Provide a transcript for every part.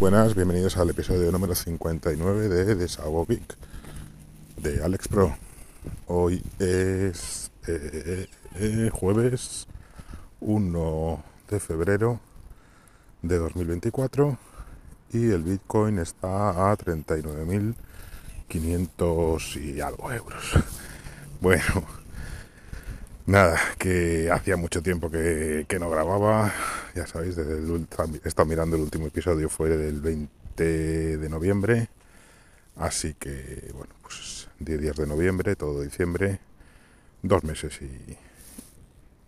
Buenas, bienvenidos al episodio número 59 de Desahogo Geek de Alex Pro. Hoy es eh, eh, jueves 1 de febrero de 2024 y el Bitcoin está a 39.500 y algo euros. Bueno, nada, que hacía mucho tiempo que, no grababa, ya sabéis, desde el, he estado mirando el último episodio, fue del 20 de noviembre, así que bueno, pues 10 días de noviembre, todo diciembre, dos meses y,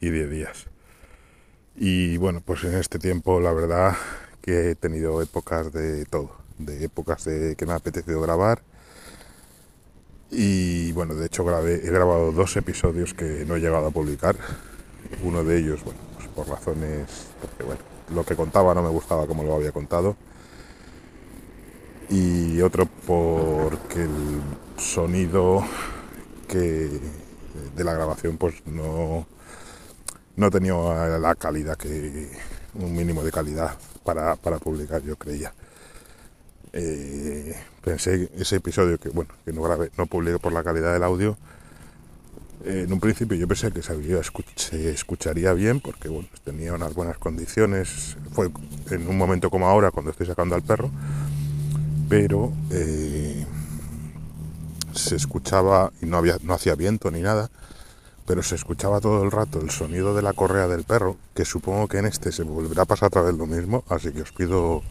y 10 días. Y bueno, pues en este tiempo la verdad que he tenido épocas de todo, de épocas de que me ha apetecido grabar. Y bueno, de hecho grabé, he grabado dos episodios que no he llegado a publicar. Uno de ellos, bueno, pues por razones, porque bueno, lo que contaba no me gustaba como lo había contado. Y otro porque el sonido que de la grabación pues no no tenía la calidad que un mínimo de calidad para, publicar yo creía eh, pensé ese episodio que bueno que no grabé no publiqué por la calidad del audio eh, en un principio yo pensé que se, escucharía bien porque bueno tenía unas buenas condiciones fue en un momento como ahora cuando estoy sacando al perro pero eh, se escuchaba y no había no hacía viento ni nada pero se escuchaba todo el rato el sonido de la correa del perro, que supongo que en este se volverá a pasar otra vez lo mismo, así que os pido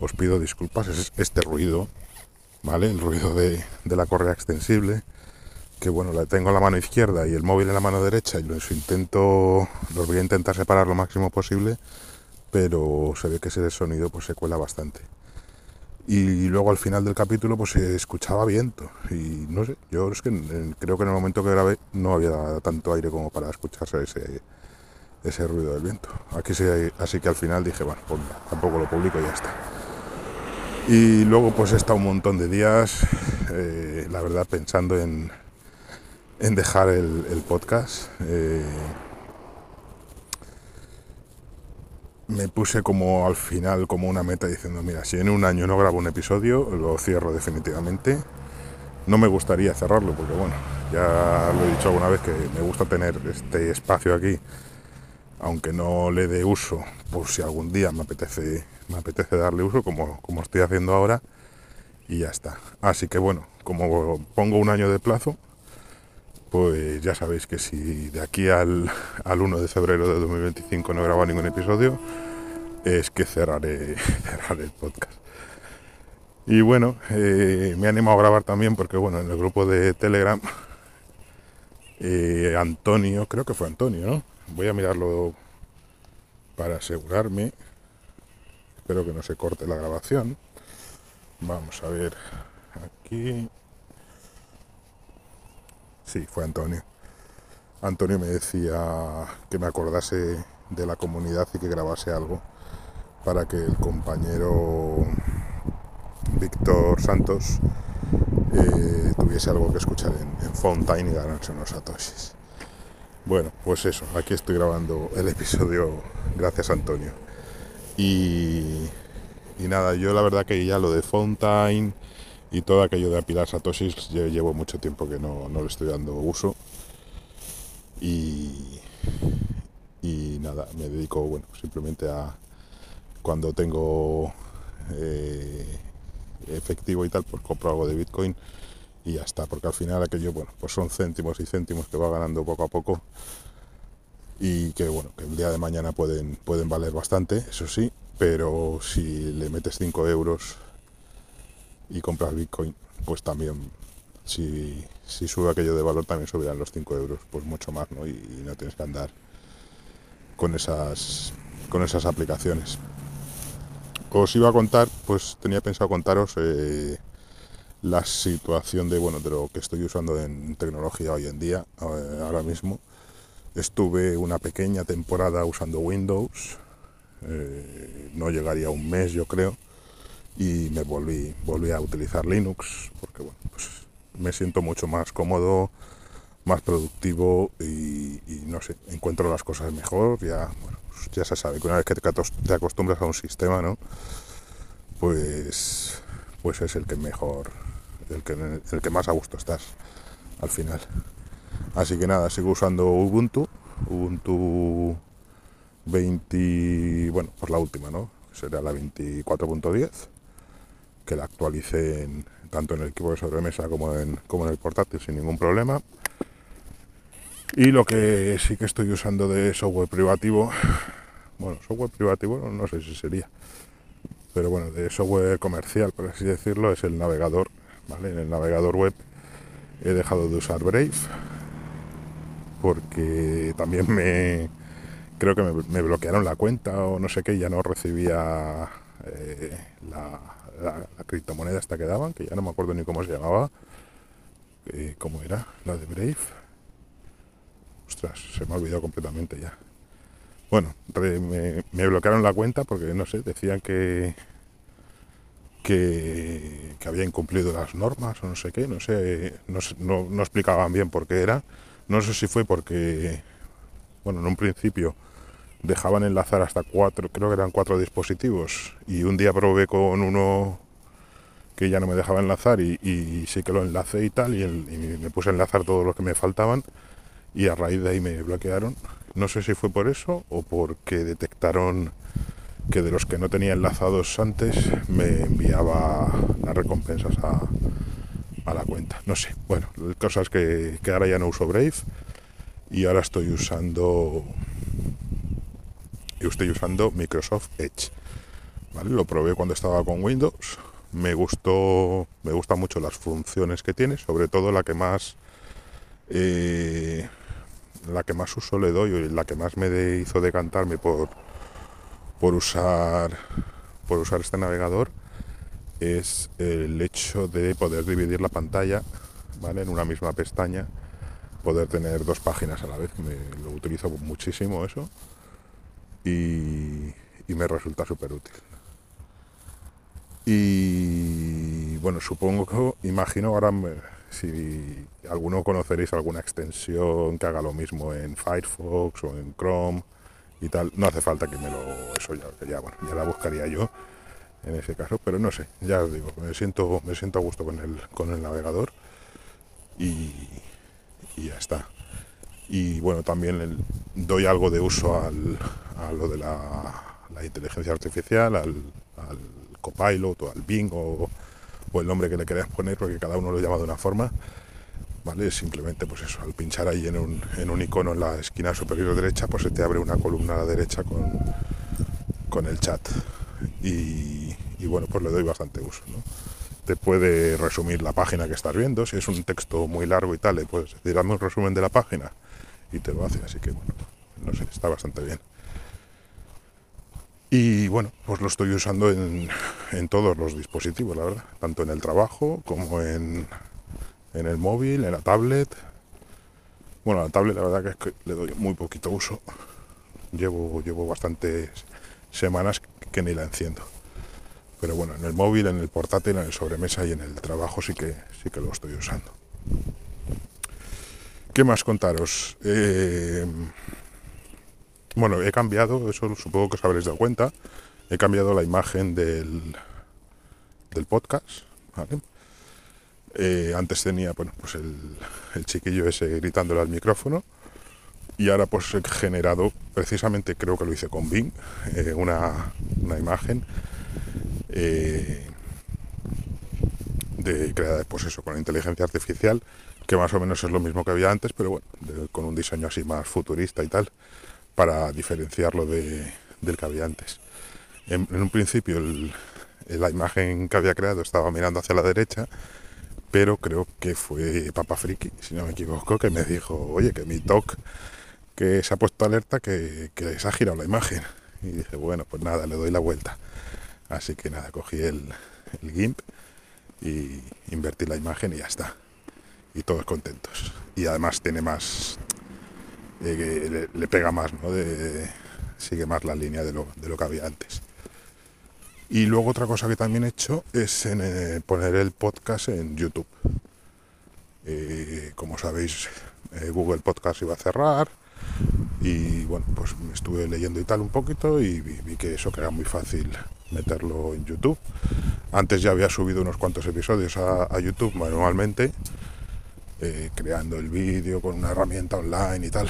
os pido disculpas, es este ruido, ¿vale? El ruido de, la correa extensible, que bueno, la tengo en la mano izquierda y el móvil en la mano derecha y los intento, los voy a intentar separar lo máximo posible, pero se ve que ese sonido pues se cuela bastante y luego al final del capítulo pues se escuchaba viento y no sé, yo es que creo que en el momento que grabé no había tanto aire como para escucharse ese, ese ruido del viento. Aquí sí, así que al final dije, bueno, pues tampoco lo publico y ya está. Y luego pues he estado un montón de días, eh, la verdad, pensando en, en dejar el, podcast. Eh, me puse como al final como una meta diciendo, mira, si en un año no grabo un episodio, lo cierro definitivamente. No me gustaría cerrarlo porque bueno, ya lo he dicho alguna vez que me gusta tener este espacio aquí, aunque no le dé uso, por si algún día me apetece, me apetece darle uso como, como estoy haciendo ahora y ya está. Así que bueno, como pongo un año de plazo, pues ya sabéis que si de aquí al, al 1 de febrero de 2025 no grabo ningún episodio, es que cerraré, el podcast. Y bueno, eh, me he animado a grabar también porque bueno, en el grupo de Telegram, eh, Antonio, creo que fue Antonio, ¿no? Voy a mirarlo para asegurarme. Espero que no se corte la grabación. Vamos a ver aquí. Sí, fue Antonio. Antonio me decía que me acordase de la comunidad y que grabase algo para que el compañero Víctor Santos eh, tuviese algo que escuchar en, Fontaine y ganarse unos satoshis. Bueno, pues eso, aquí estoy grabando el episodio gracias Antonio. Y, nada, yo la verdad que ya lo de Fontaine y todo aquello de apilar satoshis llevo mucho tiempo que no, le estoy dando uso. Y, y nada, me dedico bueno simplemente a cuando tengo eh, efectivo y tal, pues compro algo de Bitcoin y ya está, porque al final aquello, bueno, pues son céntimos y céntimos que va ganando poco a poco y que bueno, que el día de mañana pueden, pueden valer bastante, eso sí, pero si le metes 5 euros y compras Bitcoin, pues también si, sube aquello de valor también subirán los 5 euros, pues mucho más, ¿no? Y, no tienes que andar con esas, con esas aplicaciones. Os iba a contar, pues tenía pensado contaros eh, la situación de, bueno, de lo que estoy usando en tecnología hoy en día, eh, ahora mismo. Estuve una pequeña temporada usando Windows, eh, no llegaría un mes yo creo, y me volví, volví a utilizar Linux porque bueno, pues me siento mucho más cómodo, más productivo y, no sé, encuentro las cosas mejor, ya, bueno, pues ya se sabe que una vez que te, acostumbras a un sistema, ¿no? pues, pues es el que mejor, el que, el que más a gusto estás al final. Así que nada, sigo usando Ubuntu, Ubuntu 20, bueno, pues la última, ¿no? Sería la 24.10, que la actualicé tanto en el equipo de sobremesa como en, como en el portátil sin ningún problema. Y lo que sí que estoy usando de software privativo, bueno, software privativo no sé si sería, pero bueno, de software comercial, por así decirlo, es el navegador, ¿vale? En el navegador web he dejado de usar Brave porque también me creo que me, bloquearon la cuenta o no sé qué, ya no recibía eh, la, criptomoneda hasta que daban, que ya no me acuerdo ni cómo se llamaba, eh, cómo era, la de Brave. Ostras, se me ha olvidado completamente ya. Bueno, me, bloquearon la cuenta porque no sé, decían que, que, había incumplido las normas o no sé qué, no sé, no, no, explicaban bien por qué era. No sé si fue porque, bueno, en un principio dejaban enlazar hasta cuatro, creo que eran cuatro dispositivos, y un día probé con uno que ya no me dejaba enlazar y, sí que lo enlacé y tal, y, y, me puse a enlazar todos los que me faltaban, y a raíz de ahí me bloquearon. No sé si fue por eso o porque detectaron que de los que no tenía enlazados antes me enviaba las recompensas a, la cuenta. No sé. Bueno, cosas que, que ahora ya no uso Brave y ahora estoy usando estoy usando Microsoft Edge. Lo probé cuando estaba con Windows. Me gustó, me gustan mucho las funciones que tiene, sobre todo la que más eh, la que más uso le doy y la que más me hizo decantarme por por usar por usar este navegador es el hecho de poder dividir la pantalla ¿vale? en una misma pestaña poder tener dos páginas a la vez me lo utilizo muchísimo eso y, me resulta súper útil y bueno supongo que imagino ahora si alguno conoceréis alguna extensión que haga lo mismo en Firefox o en Chrome y tal. No hace falta que me lo... Eso ya, ya, bueno, ya la buscaría yo en ese caso, pero no sé, ya os digo, me siento, me siento a gusto con el, con el navegador y, ya está. Y bueno, también doy algo de uso al, a lo de la, inteligencia artificial, al, al, Copilot o al Bing o, o el nombre que le queráis poner, porque cada uno lo llama de una forma. ¿vale? Simplemente pues eso, al pinchar ahí en un, en un icono en la esquina superior derecha, pues se te abre una columna a la derecha con, con el chat. Y, bueno, pues le doy bastante uso, Te puede resumir la página que estás viendo, si es un texto muy largo y tal, le puedes decir, un resumen de la página y te lo hace, así que bueno, no sé, está bastante bien. Y bueno, pues lo estoy usando en, en todos los dispositivos, la verdad, tanto en el trabajo como en, en el móvil, en la tablet. Bueno, la tablet la verdad que es que le doy muy poquito uso. Llevo, llevo bastantes semanas que ni la enciendo. Pero bueno, en el móvil, en el portátil, en el sobremesa y en el trabajo sí que sí que lo estoy usando. ¿Qué más contaros? Eh, bueno, he cambiado, eso supongo que os habréis dado cuenta, he cambiado la imagen del, del podcast. Eh, antes tenía bueno, pues el, chiquillo ese gritándole al micrófono y ahora pues he generado, precisamente creo que lo hice con Bing, eh, una, imagen eh, de creada pues eso, con inteligencia artificial, que más o menos es lo mismo que había antes, pero bueno, con un diseño así más futurista y tal, para diferenciarlo de, del que había antes. En, un principio la imagen que había creado estaba mirando hacia la derecha pero creo que fue Papa Friki, si no me equivoco, que me dijo, oye, que mi TOC que se ha puesto alerta que, que se ha girado la imagen. Y dije, bueno, pues nada, le doy la vuelta. Así que nada, cogí el, GIMP y invertí la imagen y ya está. Y todos contentos. Y además tiene más, eh, le, pega más, ¿no? sigue más la línea de lo, de lo que había antes. Y luego otra cosa que también he hecho es eh, poner el podcast en YouTube. Eh, como sabéis, Google Podcast iba a cerrar y bueno, pues me estuve leyendo y tal un poquito y vi, que eso que muy fácil meterlo en YouTube. Antes ya había subido unos cuantos episodios a, YouTube manualmente, eh, creando el vídeo con una herramienta online y tal.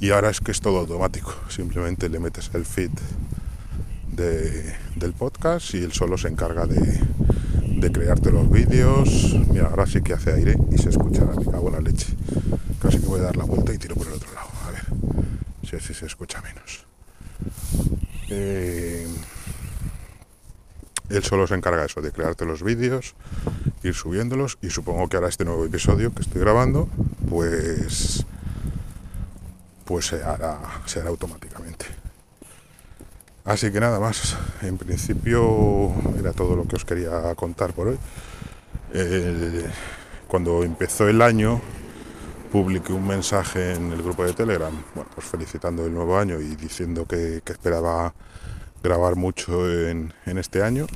Y ahora es que es todo automático, simplemente le metes el feed del podcast y él solo se encarga de, de crearte los vídeos. Mira, ahora sí que hace aire y se escucha, me cago la leche. Casi que voy a dar la vuelta y tiro por el otro lado. A ver si así se escucha menos. Eh, él solo se encarga eso, de crearte los vídeos, ir subiéndolos y supongo que ahora este nuevo episodio que estoy grabando, pues pues se hará, se hará automáticamente. Así que nada más, en principio era todo lo que os quería contar por hoy. cuando empezó el año, publiqué un mensaje en el grupo de Telegram, bueno, pues felicitando el nuevo año y diciendo que, esperaba grabar mucho en, este año.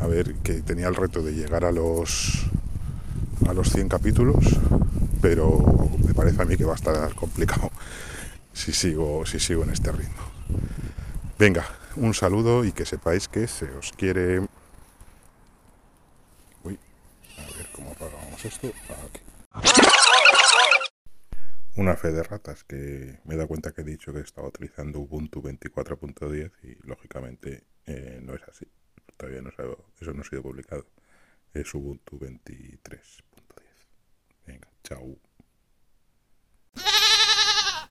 A ver, que tenía el reto de llegar a los a los 100 capítulos, pero me parece a mí que va a estar complicado si sigo, si sigo en este ritmo. Venga, un saludo y que sepáis que se os quiere. Uy, a ver cómo apagamos esto. Aquí una fe de ratas que me he dado cuenta que he dicho que estaba utilizando Ubuntu 24.10 y lógicamente eh, no es así. Todavía no eso no ha sido publicado. Es Ubuntu 23.10. Venga, chao.